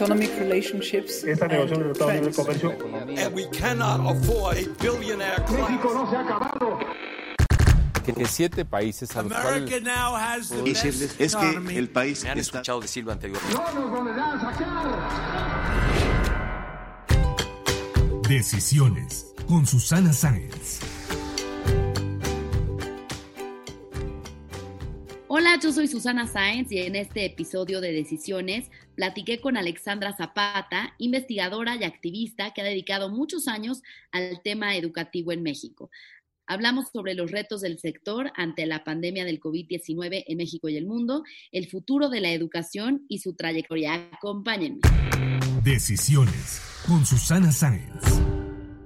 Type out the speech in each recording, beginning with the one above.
Economic relationships Esta and negociación de. Comercio we cannot afford a billionaire class. no se ha acabado. que, siete países a los cuales decirles es que el país Me han está escuchado decirlo anteriormente. No nos volverán a sacar. Decisiones con Susana Sáenz. Hola, yo soy Susana Sáenz y en este episodio de Decisiones platiqué con Alexandra Zapata, investigadora y activista que ha dedicado muchos años al tema educativo en México. Hablamos sobre los retos del sector ante la pandemia del COVID-19 en México y el mundo, el futuro de la educación y su trayectoria. Acompáñenme. Decisiones con Susana Sáenz.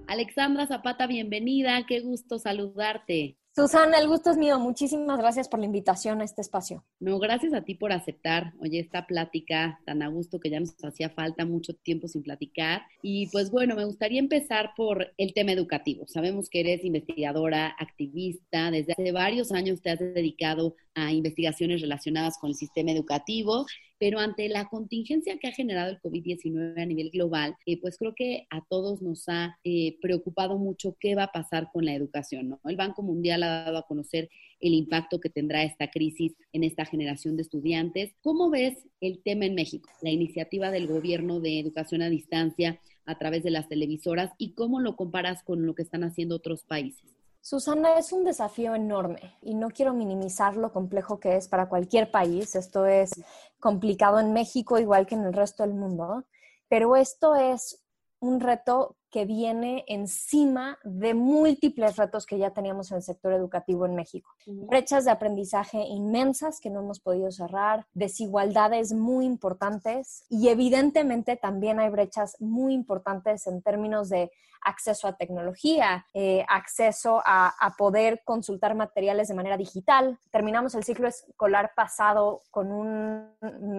Alexandra Zapata, bienvenida, qué gusto saludarte. Susana, el gusto es mío. Muchísimas gracias por la invitación a este espacio. No, gracias a ti por aceptar, oye, esta plática tan a gusto que ya nos hacía falta mucho tiempo sin platicar. Y pues bueno, me gustaría empezar por el tema educativo. Sabemos que eres investigadora, activista, desde hace varios años te has dedicado a investigaciones relacionadas con el sistema educativo, pero ante la contingencia que ha generado el COVID-19 a nivel global, eh, pues creo que a todos nos ha eh, preocupado mucho qué va a pasar con la educación. El Banco Mundial ha dado a conocer el impacto que tendrá esta crisis en esta generación de estudiantes. ¿Cómo ves el tema en México? La iniciativa del gobierno de educación a distancia a través de las televisoras y cómo lo comparas con lo que están haciendo otros países. Susana, es un desafío enorme y no quiero minimizar lo complejo que es para cualquier país. Esto es complicado en México igual que en el resto del mundo, pero esto es un reto que viene encima de múltiples retos que ya teníamos en el sector educativo en México. Brechas de aprendizaje inmensas que no hemos podido cerrar, desigualdades muy importantes y evidentemente también hay brechas muy importantes en términos de acceso a tecnología, eh, acceso a, a, poder consultar materiales de manera digital. Terminamos el ciclo escolar pasado con un,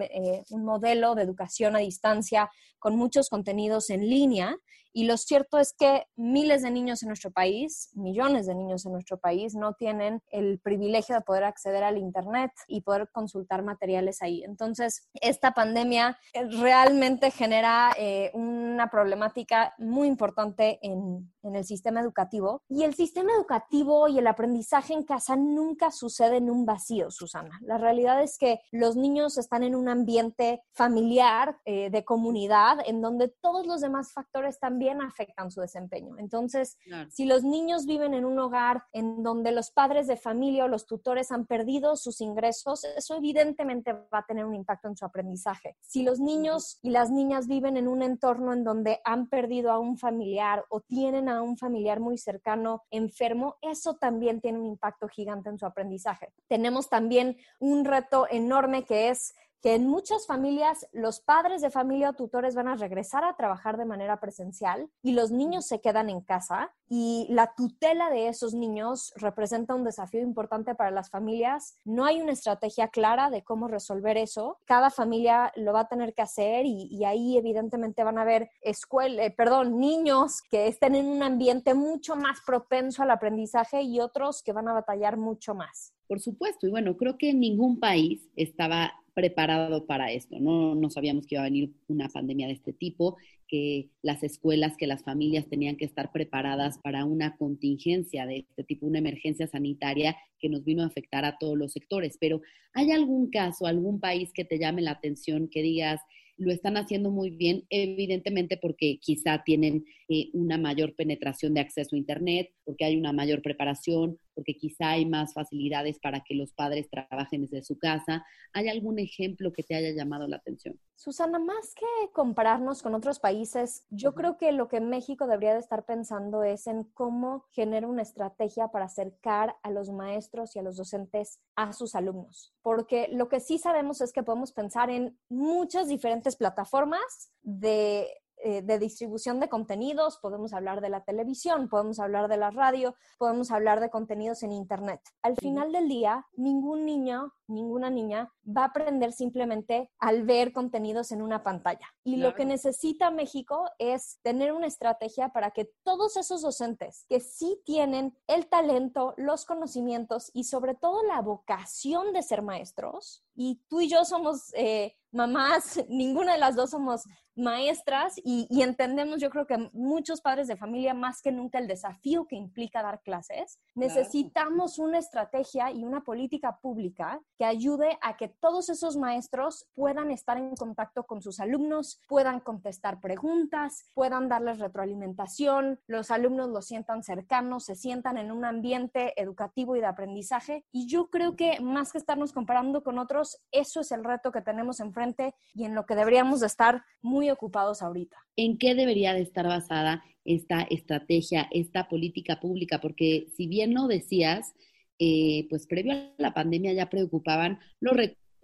eh, un modelo de educación a distancia con muchos contenidos en línea y lo cierto es que miles de niños en nuestro país, millones de niños en nuestro país, no tienen el privilegio de poder acceder al Internet y poder consultar materiales ahí. Entonces, esta pandemia realmente genera eh, una problemática muy importante en, en, el sistema educativo. Y el sistema educativo y el aprendizaje en casa nunca sucede en un vacío, Susana. La realidad es que los niños están en un ambiente familiar, eh, de comunidad, en donde todos los demás factores también afectan su desempeño. Entonces, claro. si los niños viven en un hogar en donde los padres de familia o los tutores han perdido sus ingresos, eso evidentemente va a tener un impacto en su aprendizaje. Si los niños y las niñas viven en un entorno en donde han perdido a un familiar o tienen a un familiar muy cercano enfermo, eso también tiene un impacto gigante en su aprendizaje. Tenemos también un reto enorme que es que en muchas familias los padres de familia o tutores van a regresar a trabajar de manera presencial y los niños se quedan en casa y la tutela de esos niños representa un desafío importante para las familias. No hay una estrategia clara de cómo resolver eso. Cada familia lo va a tener que hacer y, y ahí evidentemente van a haber escuela, eh, perdón, niños que estén en un ambiente mucho más propenso al aprendizaje y otros que van a batallar mucho más. Por supuesto, y bueno, creo que ningún país estaba preparado para esto, ¿no? No sabíamos que iba a venir una pandemia de este tipo, que las escuelas, que las familias tenían que estar preparadas para una contingencia de este tipo, una emergencia sanitaria que nos vino a afectar a todos los sectores. Pero ¿hay algún caso, algún país que te llame la atención, que digas, lo están haciendo muy bien, evidentemente porque quizá tienen eh, una mayor penetración de acceso a Internet, porque hay una mayor preparación, porque quizá hay más facilidades para que los padres trabajen desde su casa. ¿Hay algún ejemplo que te haya llamado la atención? Susana, más que compararnos con otros países, yo creo que lo que México debería de estar pensando es en cómo genera una estrategia para acercar a los maestros y a los docentes a sus alumnos. Porque lo que sí sabemos es que podemos pensar en muchas diferentes plataformas de eh, de distribución de contenidos, podemos hablar de la televisión, podemos hablar de la radio, podemos hablar de contenidos en Internet. Al final del día, ningún niño, ninguna niña va a aprender simplemente al ver contenidos en una pantalla. Y lo que necesita México es tener una estrategia para que todos esos docentes que sí tienen el talento, los conocimientos y sobre todo la vocación de ser maestros, y tú y yo somos eh, mamás, ninguna de las dos somos maestras y, entendemos, yo creo que muchos padres de familia, más que nunca el desafío que implica dar clases, necesitamos una estrategia y una política pública que ayude a que todos esos maestros puedan estar en contacto con sus alumnos, puedan contestar preguntas, puedan darles retroalimentación, los alumnos los sientan cercanos, se sientan en un ambiente educativo y de aprendizaje. Y yo creo que más que estarnos comparando con otros, eso es el reto que tenemos enfrente y en lo que deberíamos de estar muy ocupados ahorita. ¿En qué debería de estar basada esta estrategia, esta política pública? Porque si bien no decías, eh, pues previo a la pandemia ya preocupaban los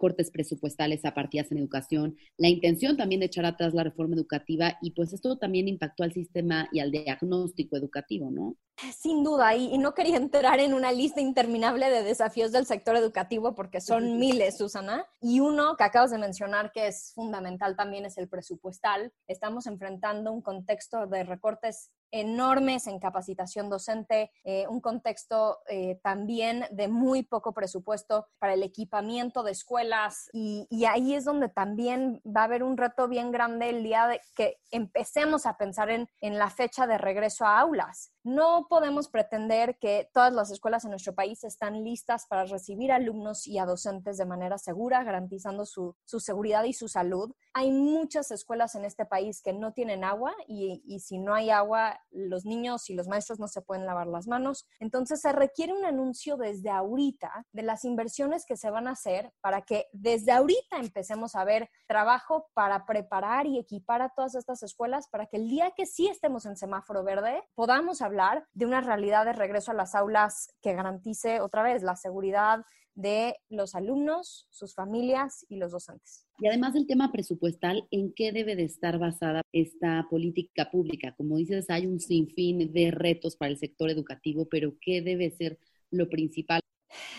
cortes presupuestales a partidas en educación, la intención también de echar atrás la reforma educativa y pues esto también impactó al sistema y al diagnóstico educativo, ¿no? Sin duda, y, no quería entrar en una lista interminable de desafíos del sector educativo porque son miles, Susana. Y uno que acabas de mencionar que es fundamental también es el presupuestal. Estamos enfrentando un contexto de recortes enormes en capacitación docente, eh, un contexto eh, también de muy poco presupuesto para el equipamiento de escuelas y, ahí es donde también va a haber un reto bien grande el día de que empecemos a pensar en, en la fecha de regreso a aulas. No podemos pretender que todas las escuelas en nuestro país están listas para recibir alumnos y a docentes de manera segura, garantizando su, seguridad y su salud. Hay muchas escuelas en este país que no tienen agua y, y, si no hay agua, los niños y los maestros no se pueden lavar las manos. Entonces se requiere un anuncio desde ahorita de las inversiones que se van a hacer para que desde ahorita empecemos a ver trabajo para preparar y equipar a todas estas escuelas para que el día que sí estemos en semáforo verde podamos hablar de una realidad de regreso a las aulas que garantice otra vez la seguridad de los alumnos, sus familias y los docentes. Y además del tema presupuestal, ¿en qué debe de estar basada esta política pública? Como dices, hay un sinfín de retos para el sector educativo, pero ¿qué debe ser lo principal?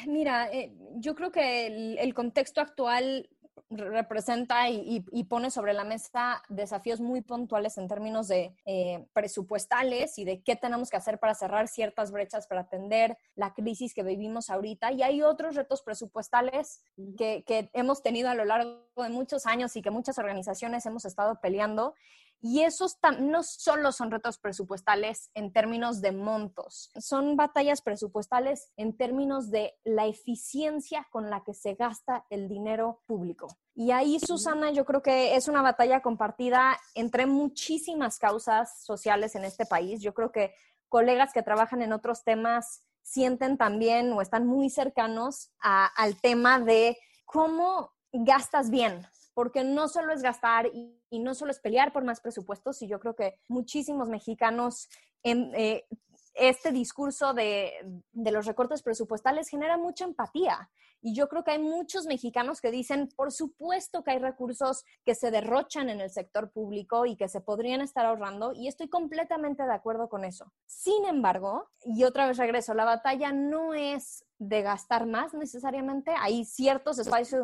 Mira, eh, yo creo que el, contexto actual representa y, pone sobre la mesa desafíos muy puntuales en términos de eh, presupuestales y de qué tenemos que hacer para cerrar ciertas brechas para atender la crisis que vivimos ahorita. Y hay otros retos presupuestales que, que hemos tenido a lo largo de muchos años y que muchas organizaciones hemos estado peleando y esos no solo son retos presupuestales en términos de montos, son batallas presupuestales en términos de la eficiencia con la que se gasta el dinero público. Y ahí, Susana, yo creo que es una batalla compartida entre muchísimas causas sociales en este país. Yo creo que colegas que trabajan en otros temas sienten también o están muy cercanos al tema de cómo gastas bien, porque no solo es gastar y, no solo es pelear por más presupuestos, y yo creo que muchísimos mexicanos en, eh, este discurso de, de, los recortes presupuestales genera mucha empatía. Y yo creo que hay muchos mexicanos que dicen, por supuesto que hay recursos que se derrochan en el sector público y que se podrían estar ahorrando, y estoy completamente de acuerdo con eso. Sin embargo, y otra vez regreso, la batalla no es de gastar más necesariamente. Hay ciertos espacios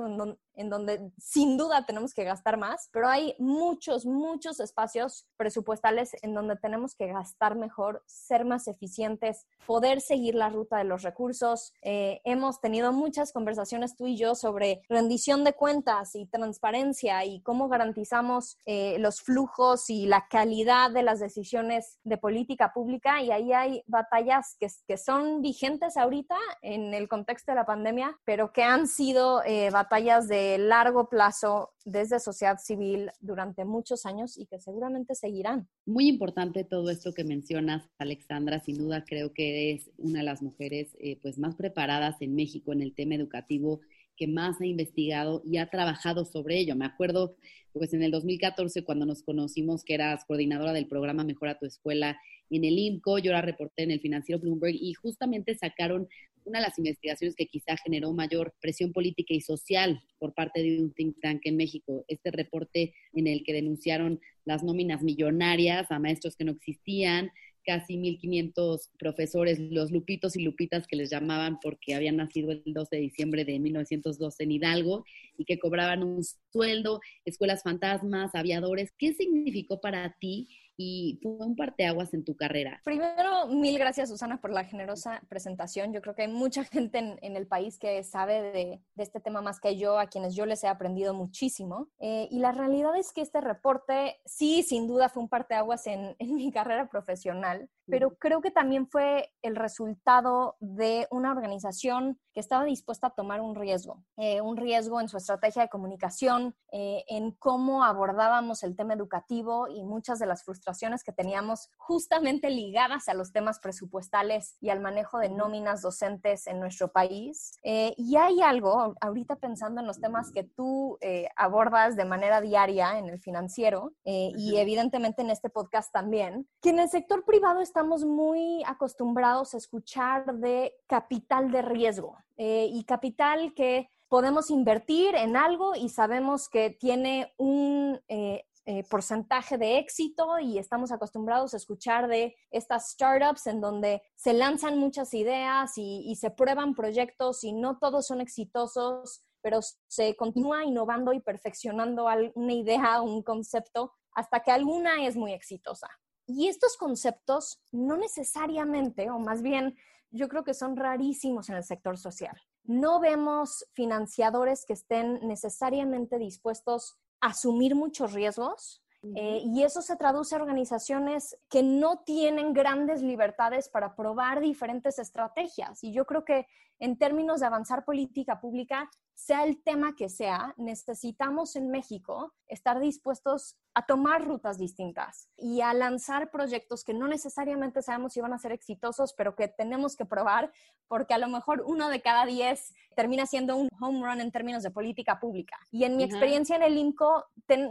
en donde, sin duda tenemos que gastar más, pero hay muchos, muchos espacios presupuestales en donde tenemos que gastar mejor, ser más eficientes, poder seguir la ruta de los recursos. Eh, hemos tenido muchas conversaciones tú y yo sobre rendición de cuentas y transparencia y cómo garantizamos eh, los flujos y la calidad de las decisiones de política pública y ahí hay batallas que, que son vigentes ahorita en en el contexto de la pandemia, pero que han sido eh, batallas de largo plazo desde sociedad civil durante muchos años y que seguramente seguirán. Muy importante todo esto que mencionas, Alexandra. Sin duda creo que eres una de las mujeres eh, pues más preparadas en México en el tema educativo que más ha investigado y ha trabajado sobre ello. Me acuerdo, pues en el 2014, cuando nos conocimos, que eras coordinadora del programa Mejora tu Escuela en el INCO, yo era reporté en el financiero Bloomberg y justamente sacaron una de las investigaciones que quizá generó mayor presión política y social por parte de un think tank en México. Este reporte en el que denunciaron las nóminas millonarias a maestros que no existían, casi 1.500 profesores, los lupitos y lupitas que les llamaban porque habían nacido el 12 de diciembre de 1912 en Hidalgo y que cobraban un sueldo, escuelas fantasmas, aviadores. ¿Qué significó para ti y fue un parteaguas en tu carrera? Primero, mil gracias Susana por la generosa presentación. Yo creo que hay mucha gente en, el país que sabe de, este tema más que yo, a quienes yo les he aprendido muchísimo. Eh, y la realidad es que este reporte sí, sin duda, fue un parteaguas en, en mi carrera profesional, pero creo que también fue el resultado de una organización que estaba dispuesta a tomar un riesgo, eh, un riesgo en su estrategia de comunicación, eh, en cómo abordábamos el tema educativo y muchas de las frustraciones que teníamos justamente ligadas a los temas presupuestales y al manejo de nóminas docentes en nuestro país. Eh, y hay algo, ahorita pensando en los temas que tú abordas de manera diaria en el financiero y evidentemente en este podcast también, que en el sector privado estamos muy acostumbrados a escuchar de capital de riesgo. Eh, y capital que podemos invertir en algo y sabemos que tiene un eh, eh, porcentaje de éxito y estamos acostumbrados a escuchar de estas startups en donde se lanzan muchas ideas y, y se prueban proyectos y no todos son exitosos, pero se continúa innovando y perfeccionando una idea un concepto hasta que alguna es muy exitosa. Y estos conceptos no necesariamente, o más bien yo creo que son rarísimos en el sector social. No vemos financiadores que estén necesariamente dispuestos a asumir muchos riesgos eh, y eso se traduce a organizaciones que no tienen grandes libertades para probar diferentes estrategias. Y yo creo que en términos de avanzar política pública, sea el tema que sea, necesitamos en México estar dispuestos a tomar rutas distintas y a lanzar proyectos que no necesariamente sabemos si van a ser exitosos, pero que tenemos que probar porque a lo mejor uno de cada diez termina siendo un home run en términos de política pública. Y en mi experiencia en el INCO,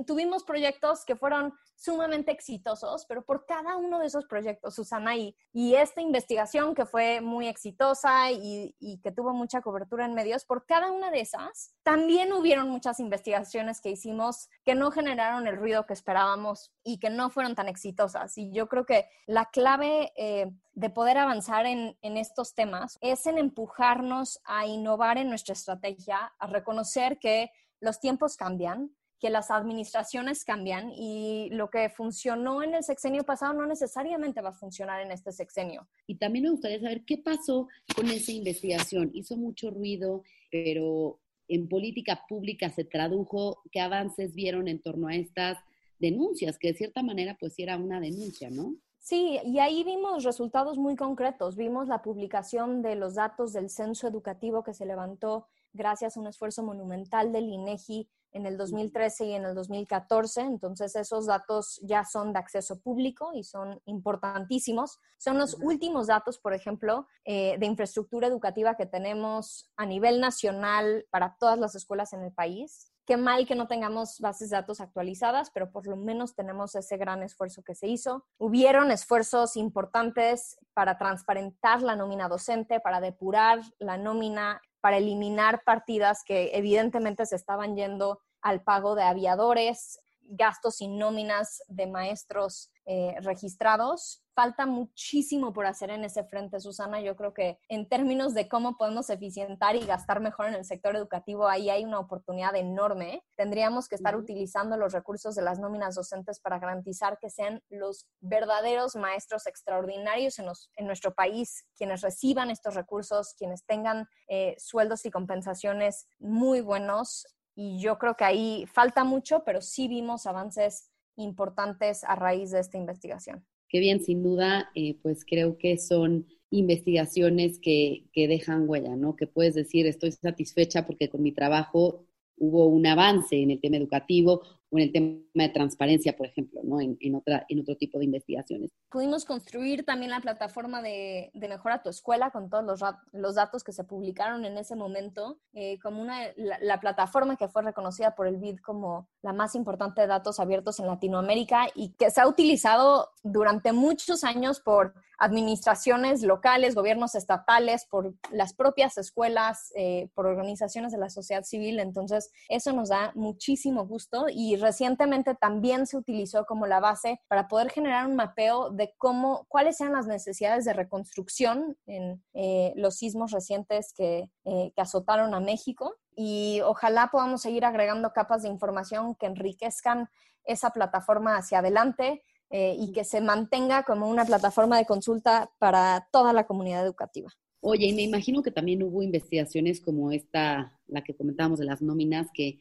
tuvimos proyectos que fueron sumamente exitosos, pero por cada uno de esos proyectos, Susana, y, y esta investigación que fue muy exitosa y, y que tuvo mucha cobertura en medios, por cada una de esas, también hubieron muchas investigaciones que hicimos que no generaron el ruido que esperábamos y que no fueron tan exitosas. Y yo creo que la clave eh, de poder avanzar en, en estos temas es en empujarnos a innovar en nuestra estrategia, a reconocer que los tiempos cambian, que las administraciones cambian y lo que funcionó en el sexenio pasado no necesariamente va a funcionar en este sexenio. Y también me gustaría saber qué pasó con esa investigación. Hizo mucho ruido, pero en política pública se tradujo, qué avances vieron en torno a estas denuncias, que de cierta manera pues era una denuncia, ¿no? Sí, y ahí vimos resultados muy concretos. Vimos la publicación de los datos del censo educativo que se levantó gracias a un esfuerzo monumental del INEGI en el 2013 y en el 2014. Entonces, esos datos ya son de acceso público y son importantísimos. Son los últimos datos, por ejemplo, eh, de infraestructura educativa que tenemos a nivel nacional para todas las escuelas en el país. Qué mal que no tengamos bases de datos actualizadas, pero por lo menos tenemos ese gran esfuerzo que se hizo. Hubieron esfuerzos importantes para transparentar la nómina docente, para depurar la nómina para eliminar partidas que evidentemente se estaban yendo al pago de aviadores, gastos y nóminas de maestros eh, registrados. Falta muchísimo por hacer en ese frente, Susana. Yo creo que en términos de cómo podemos eficientar y gastar mejor en el sector educativo, ahí hay una oportunidad enorme. Tendríamos que estar utilizando los recursos de las nóminas docentes para garantizar que sean los verdaderos maestros extraordinarios en, en nuestro país quienes reciban estos recursos, quienes tengan eh, sueldos y compensaciones muy buenos y yo creo que ahí falta mucho, pero sí vimos avances importantes a raíz de esta investigación. Qué bien, sin duda, eh, pues creo que son investigaciones que, que dejan huella, ¿no? Que puedes decir, estoy satisfecha porque con mi trabajo hubo un avance en el tema educativo o en el tema de transparencia, por ejemplo, ¿no? en, en, otra, en otro tipo de investigaciones. Pudimos construir también la plataforma de, de Mejora tu Escuela con todos los, los, datos que se publicaron en ese momento, eh, como una, la, la, plataforma que fue reconocida por el BID como la más importante de datos abiertos en Latinoamérica y que se ha utilizado durante muchos años por administraciones locales, gobiernos estatales, por las propias escuelas, eh, por organizaciones de la sociedad civil. Entonces, eso nos da muchísimo gusto y recientemente también se utilizó como la base para poder generar un mapeo de cómo, cuáles sean las necesidades de reconstrucción en eh, los sismos recientes que, eh, que azotaron a México. Y ojalá podamos seguir agregando capas de información que enriquezcan esa plataforma hacia adelante eh, y que se mantenga como una plataforma de consulta para toda la comunidad educativa. Oye, y me imagino que también hubo investigaciones como esta, la que comentábamos de las nóminas, que,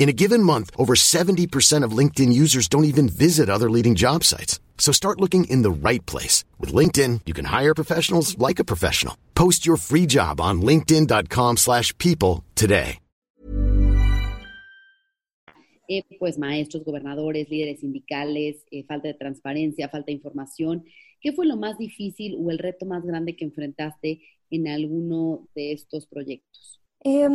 In a given month, over 70% of LinkedIn users don't even visit other leading job sites. So start looking in the right place. With LinkedIn, you can hire professionals like a professional. Post your free job on linkedin.com slash people today. Eh, pues maestros, gobernadores, líderes sindicales, eh, falta de transparencia, falta de información. ¿Qué fue lo más difícil o el reto más grande que enfrentaste en alguno de estos proyectos? Eh,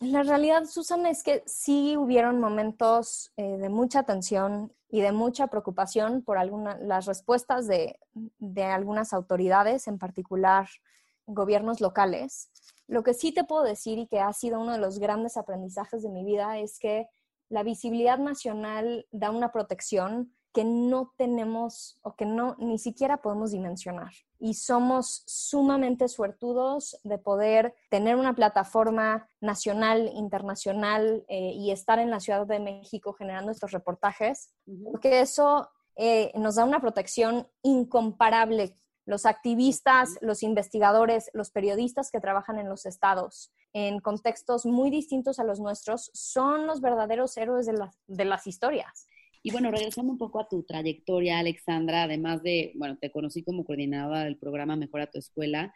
la realidad, Susana, es que sí hubieron momentos eh, de mucha tensión y de mucha preocupación por alguna, las respuestas de, de algunas autoridades, en particular gobiernos locales. Lo que sí te puedo decir y que ha sido uno de los grandes aprendizajes de mi vida es que la visibilidad nacional da una protección que no tenemos o que no ni siquiera podemos dimensionar. Y somos sumamente suertudos de poder tener una plataforma nacional, internacional eh, y estar en la Ciudad de México generando estos reportajes, porque eso eh, nos da una protección incomparable. Los activistas, los investigadores, los periodistas que trabajan en los estados, en contextos muy distintos a los nuestros, son los verdaderos héroes de, la, de las historias. Y bueno, regresando un poco a tu trayectoria, Alexandra, además de, bueno, te conocí como coordinadora del programa Mejora tu Escuela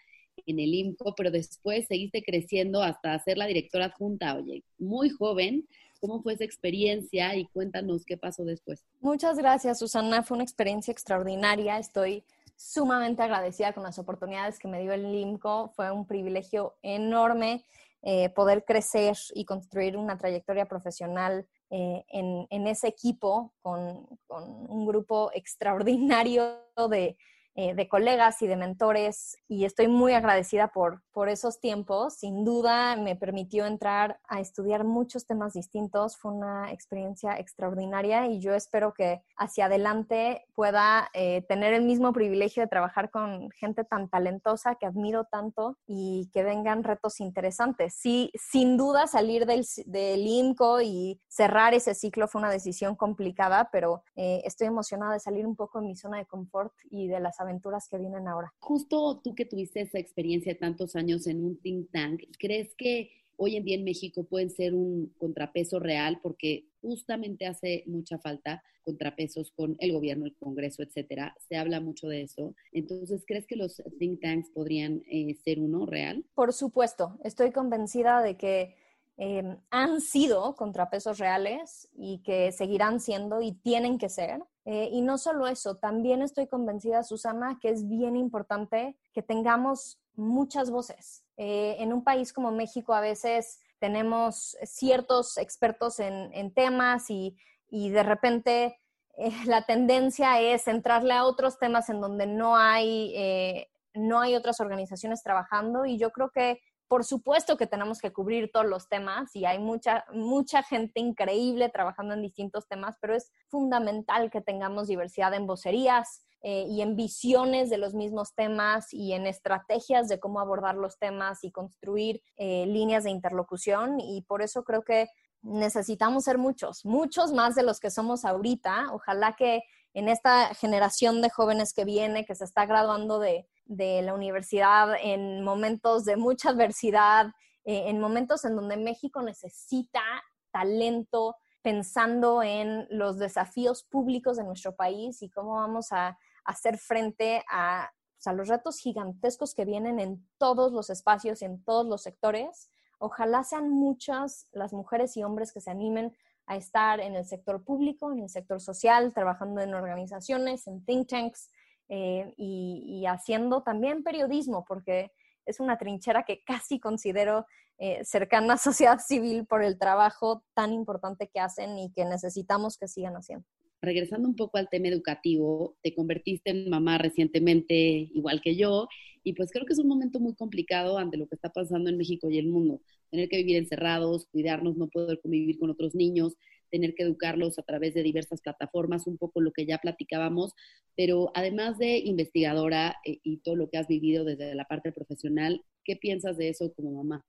en el IMCO, pero después seguiste creciendo hasta ser la directora adjunta, oye, muy joven. ¿Cómo fue esa experiencia y cuéntanos qué pasó después? Muchas gracias, Susana. Fue una experiencia extraordinaria. Estoy sumamente agradecida con las oportunidades que me dio el IMCO. Fue un privilegio enorme eh, poder crecer y construir una trayectoria profesional eh, en, en, ese equipo con, con, un grupo extraordinario de, eh, de colegas y de mentores y estoy muy agradecida por, por esos tiempos. Sin duda me permitió entrar a estudiar muchos temas distintos. Fue una experiencia extraordinaria y yo espero que hacia adelante pueda eh, tener el mismo privilegio de trabajar con gente tan talentosa que admiro tanto y que vengan retos interesantes. Sí, sin duda salir del, del INCO y cerrar ese ciclo fue una decisión complicada, pero eh, estoy emocionada de salir un poco de mi zona de confort y de las aventuras que vienen ahora. Justo tú que tuviste esa experiencia tantos años en un think tank, ¿crees que hoy en día en México pueden ser un contrapeso real? Porque justamente hace mucha falta contrapesos con el gobierno, el Congreso, etcétera. Se habla mucho de eso. Entonces, ¿crees que los think tanks podrían eh, ser uno real? Por supuesto, estoy convencida de que eh, han sido contrapesos reales y que seguirán siendo y tienen que ser. Eh, y no solo eso, también estoy convencida, Susana, que es bien importante que tengamos muchas voces. Eh, en un país como México a veces tenemos ciertos expertos en, en temas y, y, de repente eh, la tendencia es entrarle a otros temas en donde no hay, eh, no hay otras organizaciones trabajando y yo creo que por supuesto que tenemos que cubrir todos los temas y hay mucha, mucha gente increíble trabajando en distintos temas, pero es fundamental que tengamos diversidad en vocerías eh, y en visiones de los mismos temas y en estrategias de cómo abordar los temas y construir eh, líneas de interlocución. Y por eso creo que necesitamos ser muchos, muchos más de los que somos ahorita. Ojalá que en esta generación de jóvenes que viene, que se está graduando de, la universidad en momentos de mucha adversidad, eh, en momentos en donde México necesita talento, pensando en los desafíos públicos de nuestro país y cómo vamos a hacer frente a, a los retos gigantescos que vienen en todos los espacios y en todos los sectores. Ojalá sean muchas las mujeres y hombres que se animen a estar en el sector público, en el sector social, trabajando en organizaciones, en think tanks eh, y, haciendo también periodismo, porque es una trinchera que casi considero eh, cercana a sociedad civil por el trabajo tan importante que hacen y que necesitamos que sigan haciendo. Regresando un poco al tema educativo, te convertiste en mamá recientemente, igual que yo, y pues creo que es un momento muy complicado ante lo que está pasando en México y el mundo tener que vivir encerrados, cuidarnos, no poder convivir con otros niños, tener que educarlos a través de diversas plataformas, un poco lo que ya platicábamos, pero además de investigadora eh, y todo lo que has vivido desde la parte profesional, ¿qué piensas de eso como mamá?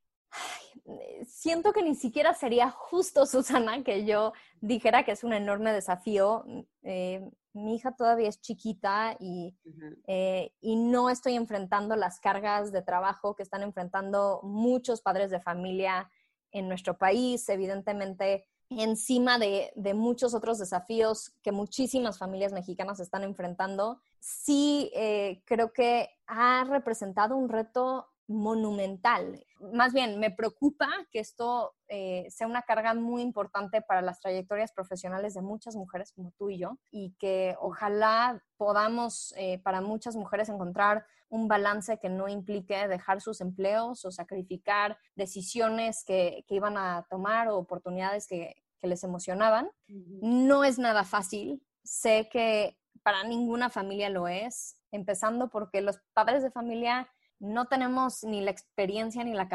siento que ni siquiera sería justo, Susana, que yo dijera que es un enorme desafío. Eh, mi hija todavía es chiquita y, eh, y, no estoy enfrentando las cargas de trabajo que están enfrentando muchos padres de familia en nuestro país, evidentemente encima de, de muchos otros desafíos que muchísimas familias mexicanas están enfrentando. Sí, eh, creo que ha representado un reto monumental. Más bien, me preocupa que esto eh, sea una carga muy importante para las trayectorias profesionales de muchas mujeres como tú y yo y que ojalá podamos eh, para muchas mujeres encontrar un balance que no implique dejar sus empleos o sacrificar decisiones que, iban a tomar o oportunidades que, que les emocionaban. No es nada fácil. Sé que para ninguna familia lo es, empezando porque los padres de familia no tenemos ni la experiencia ni la,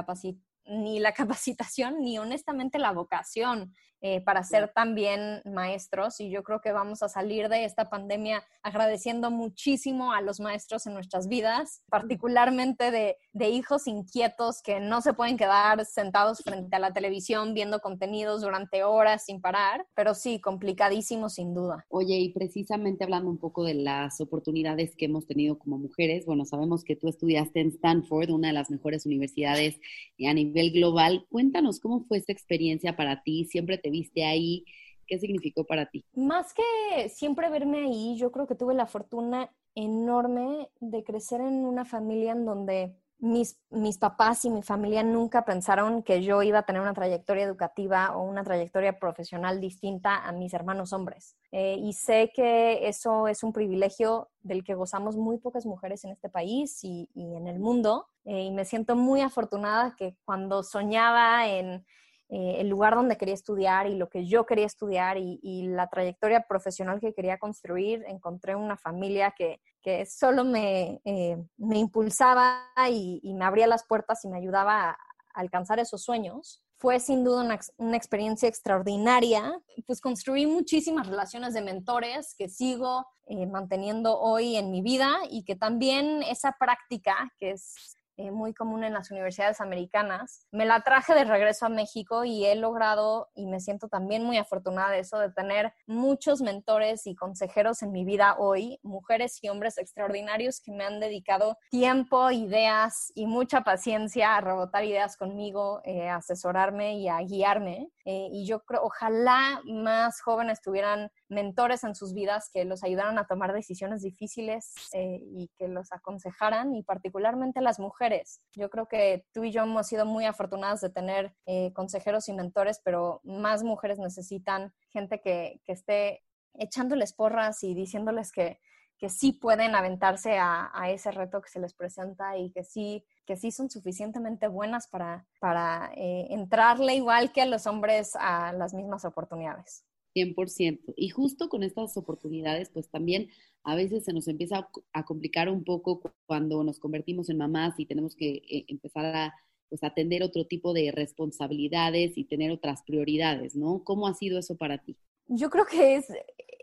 ni la capacitación, ni honestamente la vocación eh, para ser también maestros. Y yo creo que vamos a salir de esta pandemia agradeciendo muchísimo a los maestros en nuestras vidas, particularmente de, hijos inquietos que no se pueden quedar sentados frente a la televisión viendo contenidos durante horas sin parar, pero sí, complicadísimo sin duda. Oye, y precisamente hablando un poco de las oportunidades que hemos tenido como mujeres, bueno, sabemos que tú estudiaste en Stanford, una de las mejores universidades a nivel global. Cuéntanos cómo fue esta experiencia para ti, siempre te viste ahí? ¿Qué significó para ti? Más que siempre verme ahí, yo creo que tuve la fortuna enorme de crecer en una familia en donde mis, mis, papás y mi familia nunca pensaron que yo iba a tener una trayectoria educativa o una trayectoria profesional distinta a mis hermanos hombres. Eh, y sé que eso es un privilegio del que gozamos muy pocas mujeres en este país y, en el mundo. Eh, y me siento muy afortunada que cuando soñaba en eh, el lugar donde quería estudiar y lo que yo quería estudiar y, la trayectoria profesional que quería construir, encontré una familia que, que solo me, eh, me impulsaba y, me abría las puertas y me ayudaba a alcanzar esos sueños. Fue sin duda una, experiencia extraordinaria. Pues construí muchísimas relaciones de mentores que sigo eh, manteniendo hoy en mi vida y que también esa práctica, que es eh, muy común en las universidades americanas. Me la traje de regreso a México y he logrado, y me siento también muy afortunada de eso, de tener muchos mentores y consejeros en mi vida hoy, mujeres y hombres extraordinarios que me han dedicado tiempo, ideas y mucha paciencia a rebotar ideas conmigo, eh, a asesorarme y a guiarme. Eh, y yo creo, ojalá más jóvenes tuvieran mentores en sus vidas que los ayudaran a tomar decisiones difíciles eh, y que los aconsejaran, y particularmente las mujeres. Yo creo que tú y yo hemos sido muy afortunadas de tener eh, consejeros y mentores, pero más mujeres necesitan gente que, que esté echándoles porras y diciéndoles que, que sí pueden aventarse a, ese reto que se les presenta y que sí, que sí son suficientemente buenas para, para eh, entrarle igual que a los hombres a las mismas oportunidades. 100%. Y justo con estas oportunidades, pues también a veces se nos empieza a complicar un poco cuando nos convertimos en mamás y tenemos que eh, empezar a pues, atender otro tipo de responsabilidades y tener otras prioridades, ¿no? ¿Cómo ha sido eso para ti? Yo creo que es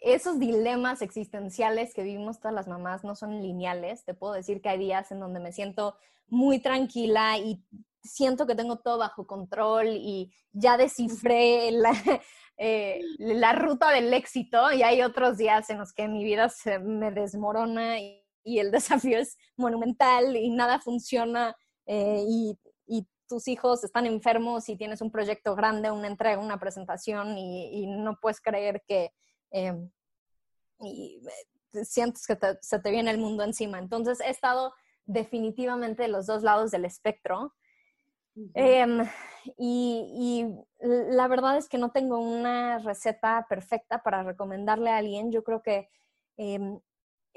esos dilemas existenciales que vivimos todas las mamás no son lineales. Te puedo decir que hay días en donde me siento muy tranquila y siento que tengo todo bajo control y ya descifré la, eh, la ruta del éxito y hay otros días en los que mi vida se me desmorona y, el desafío es monumental y nada funciona eh, y, tus hijos están enfermos y tienes un proyecto grande, una entrega, una presentación y, no puedes creer que eh, y, sientes que se te viene el mundo encima. Entonces he estado definitivamente de los dos lados del espectro Em, y, la verdad es que no tengo una receta perfecta para recomendarle a alguien. Yo creo que em,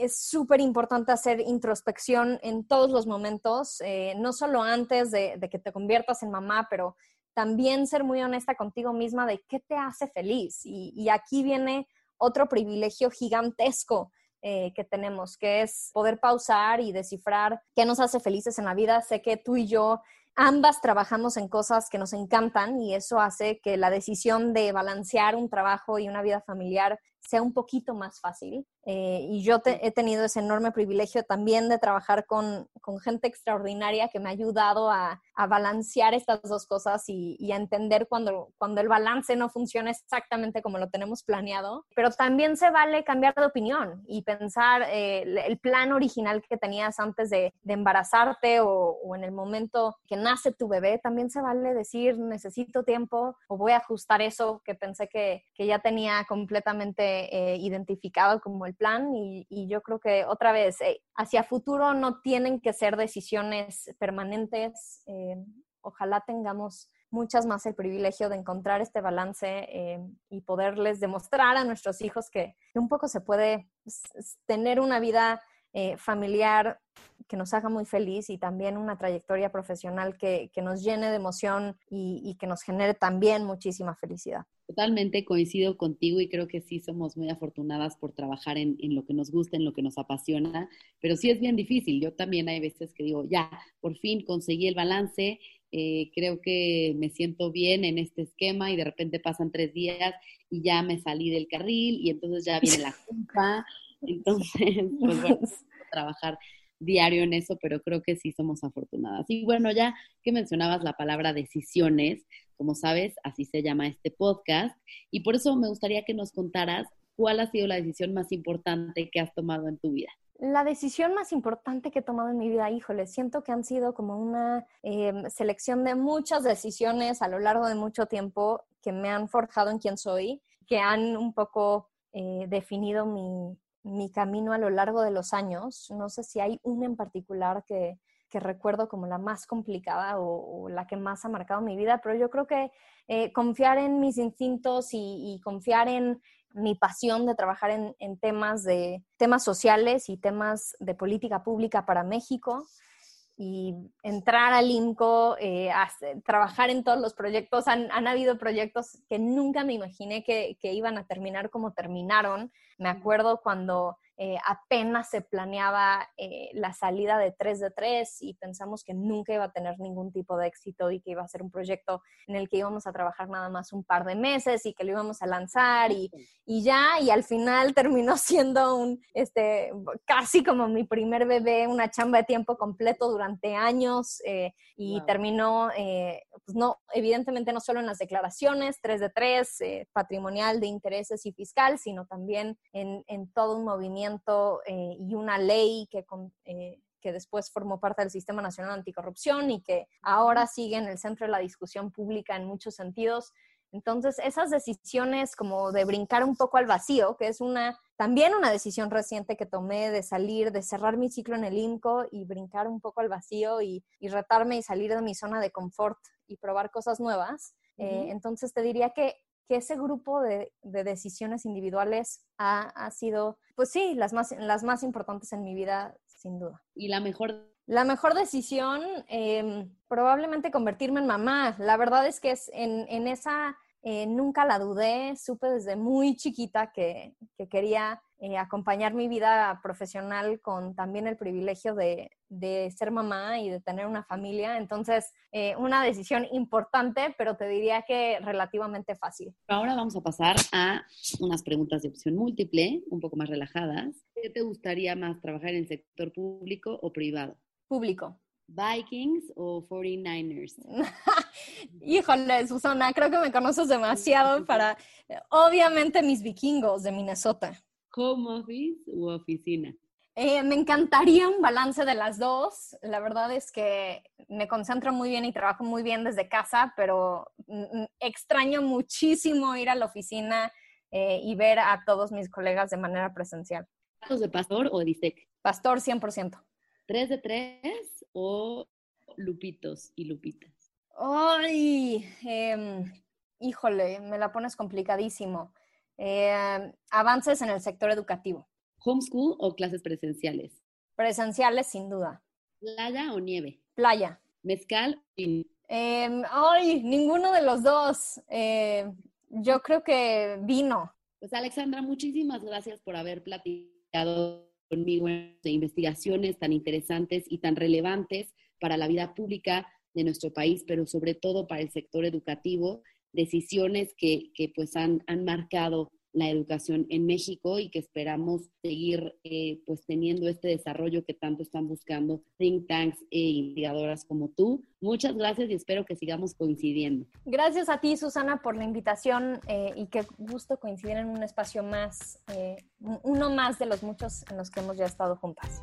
es súper importante hacer introspección en todos los momentos, eh, no solo antes de, que te conviertas en mamá, pero también ser muy honesta contigo misma de qué te hace feliz. Y, aquí viene otro privilegio gigantesco. Eh, que tenemos, que es poder pausar y descifrar qué nos hace felices en la vida. Sé que tú y yo ambas trabajamos en cosas que nos encantan y eso hace que la decisión de balancear un trabajo y una vida familiar sea un poquito más fácil. Eh, y yo he tenido ese enorme privilegio también de trabajar con, gente extraordinaria que me ha ayudado a, balancear estas dos cosas y, a entender cuando, cuando el balance no funciona exactamente como lo tenemos planeado. Pero también se vale cambiar de opinión y pensar eh, el plan original que tenías antes de, embarazarte o, en el momento que nace tu bebé. También se vale decir necesito tiempo o voy a ajustar eso que pensé que, que ya tenía completamente eh, identificado como el plan y, yo creo que otra vez, eh, hacia futuro no tienen que ser decisiones permanentes. Eh, ojalá tengamos muchas más el privilegio de encontrar este balance eh, y poderles demostrar a nuestros hijos que, un poco se puede tener una vida familiar que nos haga muy feliz y también una trayectoria profesional que, nos llene de emoción y que nos genere también muchísima felicidad. Totalmente coincido contigo y creo que sí somos muy afortunadas por trabajar en, lo que nos gusta, en lo que nos apasiona, pero sí es bien difícil. Yo también hay veces que digo, ya, por fin conseguí el balance, eh, creo que me siento bien en este esquema y de repente pasan tres días y ya me salí del carril y entonces ya viene la culpa. Entonces, pues bueno, trabajar diario en eso, pero creo que sí somos afortunadas. Y bueno, ya que mencionabas la palabra decisiones, como sabes, así se llama este podcast, y por eso me gustaría que nos contaras cuál ha sido la decisión más importante que has tomado en tu vida. La decisión más importante que he tomado en mi vida, híjole, siento que han sido como una em, selección de muchas decisiones a lo largo de mucho tiempo que me han forjado en quien soy, que han un poco eh, definido mi, mi camino a lo largo de los años. No sé si hay una en particular que, recuerdo como la más complicada o, la que más ha marcado mi vida, pero yo creo que eh, confiar en mis instintos y, confiar en mi pasión de trabajar en, temas de temas sociales y temas de política pública para México y entrar al INCO, eh, trabajar en todos los proyectos. Han, habido proyectos que nunca me imaginé que, que, iban a terminar como terminaron. Me acuerdo cuando eh, apenas se planeaba eh, la salida de 3 de 3 y pensamos que nunca iba a tener ningún tipo de éxito y que iba a ser un proyecto en el que íbamos a trabajar nada más un par de meses y que lo íbamos a lanzar y, y ya, y al final terminó siendo un, este, casi como mi primer bebé, una chamba de tiempo completo durante años eh, y terminó, pues no, evidentemente no solo en las declaraciones 3 de 3, patrimonial de intereses y fiscal, sino también en, en todo un movimiento eh, y una ley que, eh, que después formó parte del Sistema Nacional Anticorrupción y que ahora sigue en el centro de la discusión pública en muchos sentidos. Entonces, esas decisiones como de brincar un poco al vacío, que es una también una decisión reciente que tomé de salir, de cerrar mi ciclo en el INCO y brincar un poco al vacío y, retarme y salir de mi zona de confort y probar cosas nuevas. Eh, entonces, te diría que que ese grupo de, decisiones individuales ha, sido, pues sí, las más, las más importantes en mi vida, sin duda. ¿Y la mejor? La mejor decisión, em, probablemente convertirme en mamá. La verdad es que es en, en esa eh, nunca la dudé, supe desde muy chiquita que, quería eh, acompañar mi vida profesional con también el privilegio de, ser mamá y de tener una familia. Entonces, eh, una decisión importante, pero te diría que relativamente fácil. Ahora vamos a pasar a unas preguntas de opción múltiple, un poco más relajadas. ¿Qué te gustaría más, trabajar en el sector público o privado? Público. Vikings o 49ers. Híjole, Susana, creo que me conoces demasiado para, obviamente, mis vikingos de Minnesota. Home office u oficina. Eh, me encantaría un balance de las dos. La verdad es que me concentro muy bien y trabajo muy bien desde casa, pero mm, mm, extraño muchísimo ir a la oficina eh, y ver a todos mis colegas de manera presencial. ¿Datos de pastor o de bistec? Pastor 100%. ¿Tres de tres o lupitos y lupitas? Ay, em, híjole, me la pones complicadísimo. Eh, avances en el sector educativo. ¿Homeschool o clases presenciales? Presenciales, sin duda. ¿Playa o nieve? Playa. ¿Mezcal? Em, ay, ninguno de los dos. Eh, yo creo que vino. Pues Alexandra, muchísimas gracias por haber platicado conmigo de investigaciones tan interesantes y tan relevantes para la vida pública de nuestro país, pero sobre todo para el sector educativo, decisiones que, que pues han, han marcado la educación en México y que esperamos seguir eh, pues teniendo este desarrollo que tanto están buscando think tanks e investigadoras como tú. Muchas gracias y espero que sigamos coincidiendo. Gracias a ti, Susana, por la invitación eh, y qué gusto coincidir en un espacio más, eh, uno más de los muchos en los que hemos ya estado juntas.